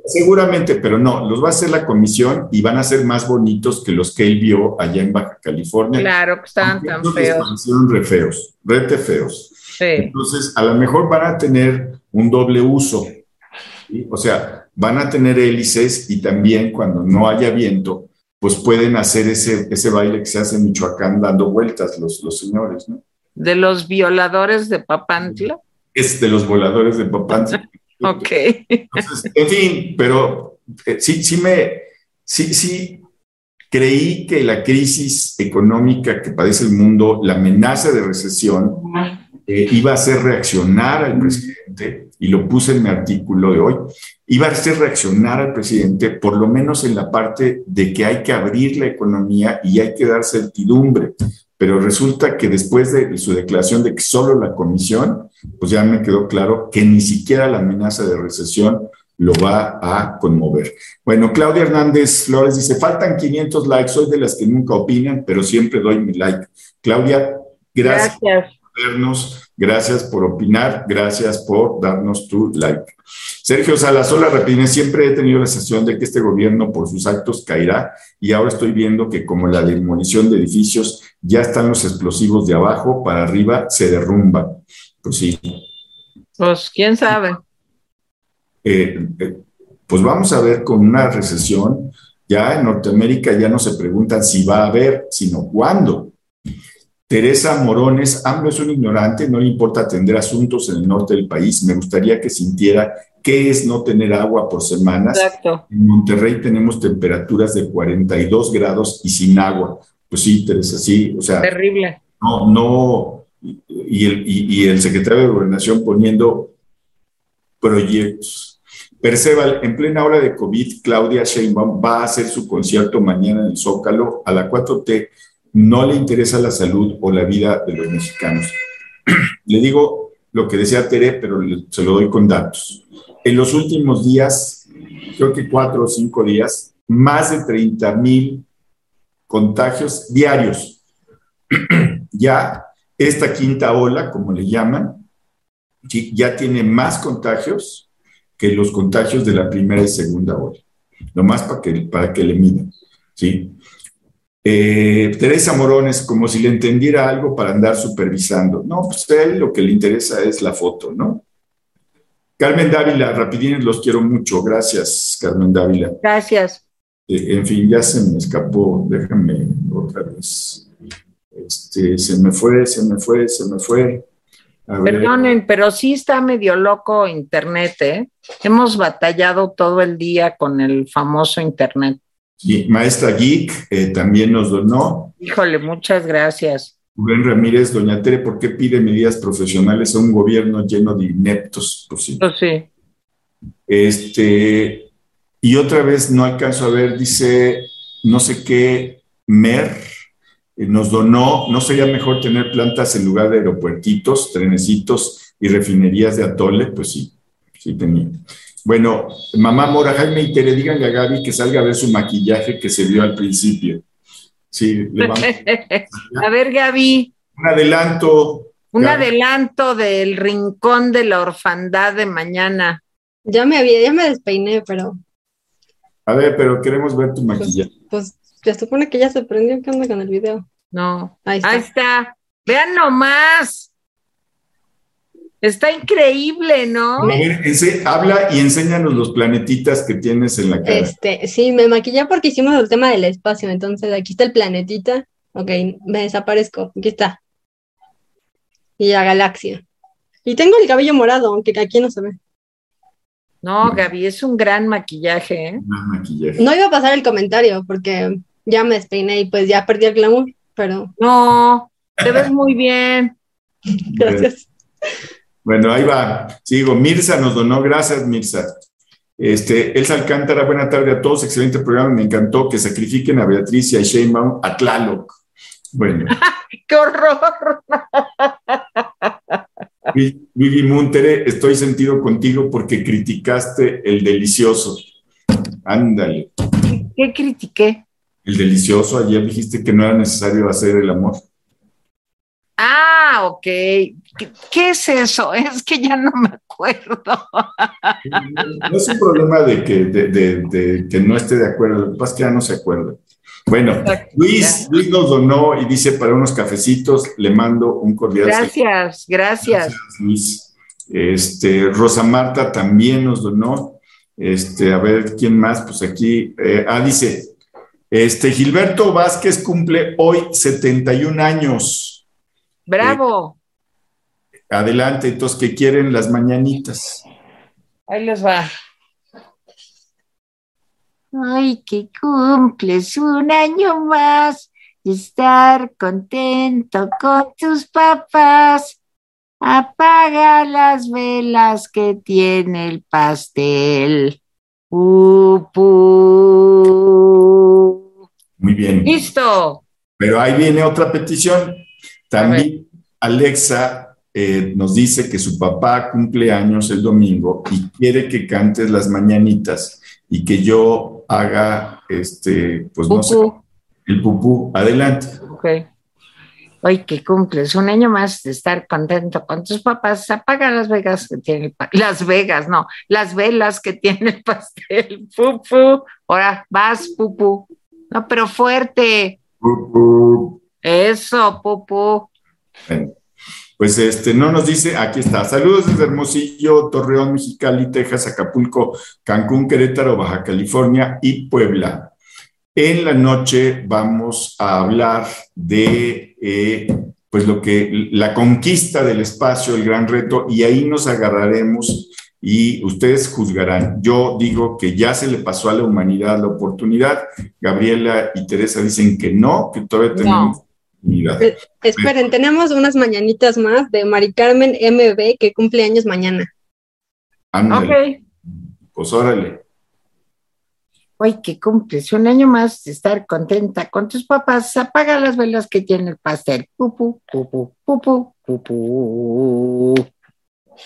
Seguramente, pero no, los va a hacer la comisión y van a ser más bonitos que los que él vio allá en Baja California. Claro que están tan feos. re feos, rete feos. Entonces, a lo mejor van a tener un doble uso. O sea, van a tener hélices y también cuando no haya viento, pues pueden hacer ese, ese baile que se hace en Michoacán dando vueltas los, los señores, ¿no? ¿De los violadores de Papantla? Es de los voladores de Papantla. [LAUGHS] ok. Entonces, en fin, pero eh, sí, sí me, sí, sí, Creí que la crisis económica que padece el mundo, la amenaza de recesión, eh, iba a hacer reaccionar al presidente, y lo puse en mi artículo de hoy, iba a hacer reaccionar al presidente, por lo menos en la parte de que hay que abrir la economía y hay que dar certidumbre. Pero resulta que después de su declaración de que solo la comisión, pues ya me quedó claro que ni siquiera la amenaza de recesión lo va a conmover. Bueno, Claudia Hernández Flores dice, faltan 500 likes, soy de las que nunca opinan, pero siempre doy mi like. Claudia, gracias, gracias. por vernos, gracias por opinar, gracias por darnos tu like. Sergio Salazola Rapines, siempre he tenido la sensación de que este gobierno por sus actos caerá y ahora estoy viendo que como la demolición de edificios ya están los explosivos de abajo para arriba, se derrumba. Pues sí. Pues quién sabe. Eh, eh, pues vamos a ver con una recesión, ya en Norteamérica ya no se preguntan si va a haber, sino cuándo. Teresa Morones, AMLO es un ignorante, no le importa atender asuntos en el norte del país. Me gustaría que sintiera qué es no tener agua por semanas. Exacto. En Monterrey tenemos temperaturas de 42 grados y sin agua. Pues sí, Teresa, sí, o sea. Terrible. No, no, y el, y el secretario de Gobernación poniendo proyectos Perceval, en plena hora de COVID, Claudia Sheinbaum va a hacer su concierto mañana en el Zócalo a la 4T. No le interesa la salud o la vida de los mexicanos. [CLEARS THROAT] le digo lo que decía Tere, pero se lo doy con datos. En los últimos días, creo que cuatro o cinco días, más de 30 mil contagios diarios. [CLEARS THROAT] ya esta quinta ola, como le llaman, ya tiene más contagios que los contagios de la primera y segunda ola, nomás para que, para que le midan, ¿sí? Eh, Teresa Morones, como si le entendiera algo para andar supervisando. No, pues a él lo que le interesa es la foto, ¿no? Carmen Dávila, rapidines, los quiero mucho. Gracias, Carmen Dávila. Gracias. Eh, en fin, ya se me escapó. Déjame otra vez. Este, se me fue, se me fue, se me fue. Perdonen, pero sí está medio loco Internet, ¿eh? Hemos batallado todo el día con el famoso Internet. Y Maestra Geek eh, también nos donó. Híjole, muchas gracias. Rubén Ramírez, doña Tere, ¿por qué pide medidas profesionales a un gobierno lleno de ineptos? Pues sí. Pues sí. Este, y otra vez no alcanzo a ver, dice, no sé qué, Mer, nos donó, ¿no sería mejor tener plantas en lugar de aeropuertitos, trenecitos y refinerías de atole? Pues sí, sí tenía. Bueno, mamá Mora, Jaime y Tere, díganle a Gaby que salga a ver su maquillaje que se vio al principio. Sí, le vamos. [LAUGHS] a ver, Gaby. Un adelanto. Un adelanto del rincón de la orfandad de mañana. Ya me había, ya me despeiné, pero. A ver, pero queremos ver tu pues, maquillaje. Pues, se supone que ya se prendió. ¿Qué onda con el video? No. Ahí está. Ahí está. Vean nomás. Está increíble, ¿no? A ver, habla y enséñanos los planetitas que tienes en la cara. Este, sí, me maquillé porque hicimos el tema del espacio, entonces aquí está el planetita. Ok, me desaparezco. Aquí está. Y la galaxia. Y tengo el cabello morado, aunque aquí no se ve. No, Gaby, es un gran maquillaje, ¿eh? maquillaje. No iba a pasar el comentario porque ya me despeiné y pues ya perdí el glamour, pero. No, te ves muy bien. [LAUGHS] Gracias. Bueno, ahí va. Sigo. Mirza nos donó. Gracias, Mirza. Este, Elsa Alcántara, buena tarde a todos. Excelente programa. Me encantó que sacrifiquen a Beatriz y a Sheinbaum a Tlaloc. Bueno. [LAUGHS] ¡Qué horror! Vivi Muntere, estoy sentido contigo porque criticaste el delicioso. Ándale. ¿Qué critiqué? El delicioso. Ayer dijiste que no era necesario hacer el amor. Ah, ok. ¿Qué, es eso? [LAUGHS] Es que ya no me acuerdo. No es un problema de que, de, que no esté de acuerdo, lo que pasa es que ya no se acuerda. Bueno, Luis, Luis nos donó y dice para unos cafecitos, le mando un cordial. Gracias, gracias. Luis. Este, Rosa Marta también nos donó. Este, a ver, ¿quién más? Pues aquí, eh, ah, dice, este, Gilberto Vázquez cumple hoy 71 años. Bravo. adelante, entonces, ¿qué quieren las mañanitas? Ahí les va. Ay, que cumples un año más y estar contento con tus papás. Apaga las velas que tiene el pastel. Muy bien. Listo. Pero ahí viene otra petición. También Alexa eh, nos dice que su papá cumple años el domingo y quiere que cantes las mañanitas y que yo haga, este, pues no sé, el pupú. Adelante. Ok. Hoy que cumples un año más de estar contento con tus papás, apaga las vegas que tiene el pastel. Las vegas, no, las velas que tiene el pastel. Pupú. Ahora vas, pupú. No, pero fuerte. Pupú. Eso. Bueno, pues este, no nos dice, aquí está. Saludos desde Hermosillo, Torreón, Mexicali, Texas, Acapulco, Cancún, Querétaro, Baja California y Puebla. En la noche vamos a hablar de eh, pues lo que la conquista del espacio, el gran reto, y ahí nos agarraremos y ustedes juzgarán. Yo digo que ya se le pasó a la humanidad la oportunidad. Gabriela y Teresa dicen que no, que todavía tenemos oportunidad. Eh, esperen, tenemos unas mañanitas más de Mari Carmen MB que cumple años mañana. Ándale. Pues órale hoy que cumples un año más de estar contenta con tus papás, apaga las velas que tiene el pastel. Pupu, pupu, pupu, pupu.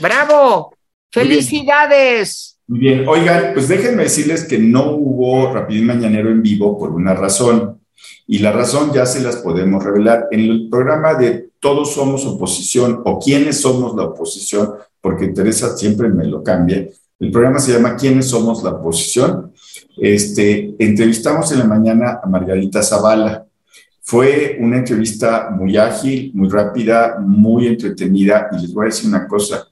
¡Bravo! ¡Felicidades! Muy bien. Oigan, pues déjenme decirles que no hubo Rapidín Mañanero en vivo por una razón. Y la razón ya se las podemos revelar. En el programa de Todos somos oposición o quiénes somos la oposición, porque Teresa siempre me lo cambia. El programa se llama ¿Quiénes somos la oposición? Este, entrevistamos en la mañana a Margarita Zavala. Fue una entrevista muy ágil, muy rápida, muy entretenida y les voy a decir una cosa.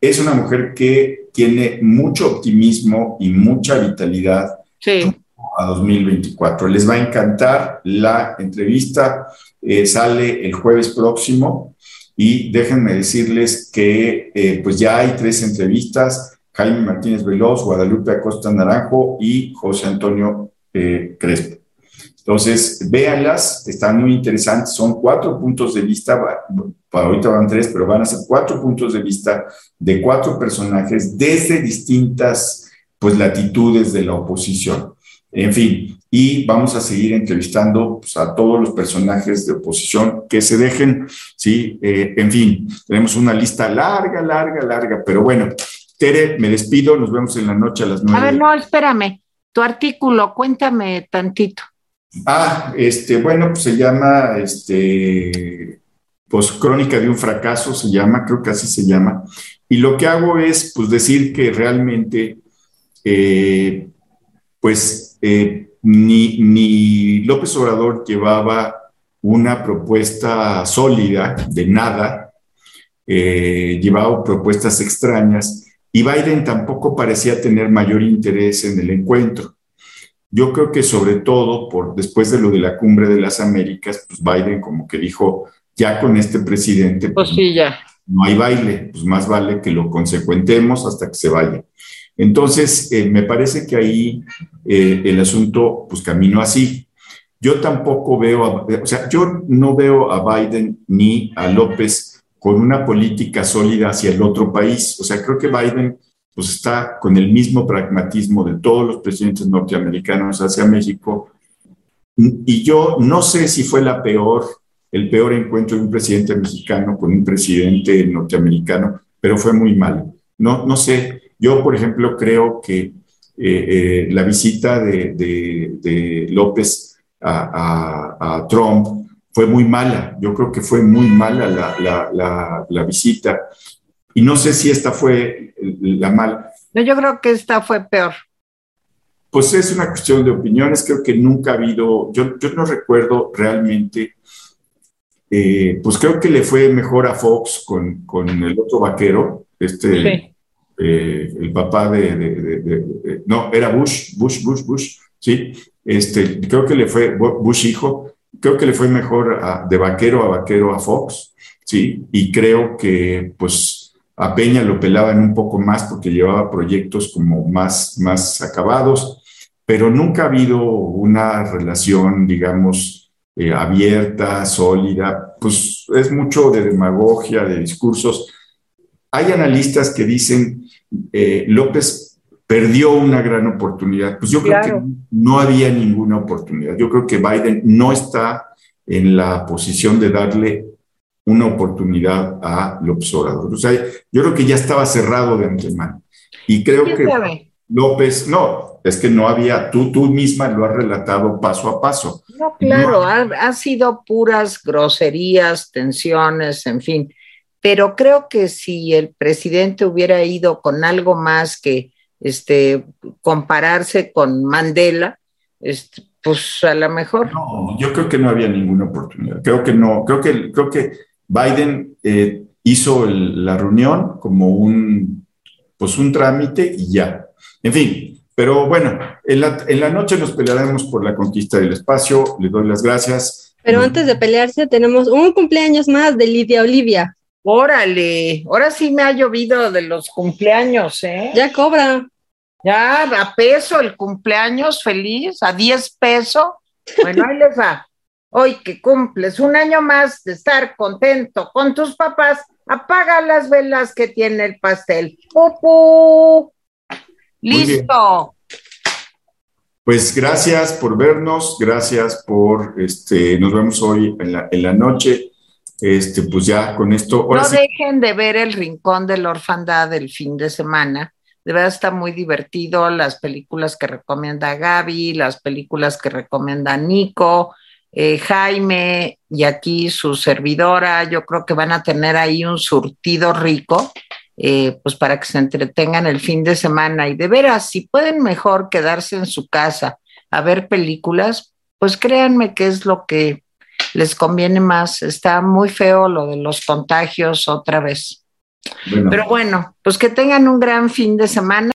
Es una mujer que tiene mucho optimismo y mucha vitalidad a 2024. Les va a encantar la entrevista. Eh, sale el jueves próximo y déjenme decirles que eh, pues ya hay tres entrevistas Jaime Martínez Veloz, Guadalupe Acosta Naranjo y José Antonio eh, Crespo. Entonces, véanlas, están muy interesantes, son cuatro puntos de vista, para ahorita van tres, pero van a ser cuatro puntos de vista de cuatro personajes desde distintas pues, latitudes de la oposición. En fin, y vamos a seguir entrevistando pues, a todos los personajes de oposición que se dejen, ¿sí? Eh, en fin, tenemos una lista larga, larga, larga, pero bueno, Tere, me despido, nos vemos en la noche a las nueve. A ver, no, espérame, tu artículo, cuéntame tantito. Ah, este, bueno, pues se llama, este, pues Crónica de un fracaso, se llama, creo que así se llama. Y lo que hago es, pues, decir que realmente, eh, pues, eh, ni, ni López Obrador llevaba una propuesta sólida de nada, eh, llevaba propuestas extrañas y Biden tampoco parecía tener mayor interés en el encuentro. Yo creo que sobre todo por después de lo de la cumbre de las Américas, pues Biden como que dijo, ya con este presidente, pues, sí, ya. no hay baile, pues más vale que lo consecuentemos hasta que se vaya. Entonces, eh, me parece que ahí eh, el asunto pues caminó así. Yo tampoco veo, o sea, yo no veo a Biden ni a López con una política sólida hacia el otro país. O sea, creo que Biden pues está con el mismo pragmatismo de todos los presidentes norteamericanos hacia México. Y yo no sé si fue la peor, el peor encuentro de un presidente mexicano con un presidente norteamericano, pero fue muy malo. No, no sé, yo por ejemplo creo que eh, eh, la visita de, López a Trump fue muy mala. Yo creo que fue muy mala la, visita. Y no sé si esta fue la mala. No, yo creo que esta fue peor. Pues es una cuestión de opiniones. Creo que nunca ha habido, yo, yo no recuerdo realmente, eh, pues creo que le fue mejor a Fox con, con el otro vaquero, este, eh, el papá de, no, era Bush, Bush, Bush, Bush, sí, este, creo que le fue Bush hijo, creo que le fue mejor de vaquero a vaquero a Fox, ¿sí? Y creo que pues a Peña lo pelaban un poco más porque llevaba proyectos como más, más acabados. pero nunca ha habido una relación, digamos, eh, abierta, sólida, pues es mucho de demagogia, de discursos. Hay analistas que dicen, eh, López perdió una gran oportunidad. Pues yo creo que no había ninguna oportunidad. Yo creo que Biden no está en la posición de darle una oportunidad a López Obrador. O sea, yo creo que ya estaba cerrado de antemano. Y creo que López, no, es que no había, tú, tú misma lo has relatado paso a paso. No, claro, ha, sido puras groserías, tensiones, en fin. Pero creo que si el presidente hubiera ido con algo más que este, compararse con Mandela, este, pues a lo mejor. No, yo creo que no había ninguna oportunidad. Creo que no, creo que, creo que Biden eh, hizo la reunión como un, pues un trámite y ya. En fin, pero bueno, en la, noche nos pelearemos por la conquista del espacio. Le doy las gracias. Pero antes de pelearse, tenemos un cumpleaños más de Lidia Olivia. Órale, ahora sí me ha llovido de los cumpleaños, ¿eh? Ya cobra. Ya, a peso el cumpleaños feliz, a 10 pesos. Bueno, ahí les va hoy que cumples un año más de estar contento con tus papás, apaga las velas que tiene el pastel. ¡Pupu! Listo. Pues gracias por vernos, gracias por, este, nos vemos hoy en la, en la noche. Este, pues ya con esto. no dejen de ver el Rincón de la Orfandad el fin de semana. De verdad está muy divertido. Las películas que recomienda Gaby, las películas que recomienda Nico, eh, Jaime y aquí su servidora, yo creo que van a tener ahí un surtido rico, eh, pues para que se entretengan el fin de semana. Y de veras, si pueden mejor quedarse en su casa a ver películas, pues créanme que es lo que les conviene más. Está muy feo lo de los contagios otra vez. Pero bueno, pues que tengan un gran fin de semana.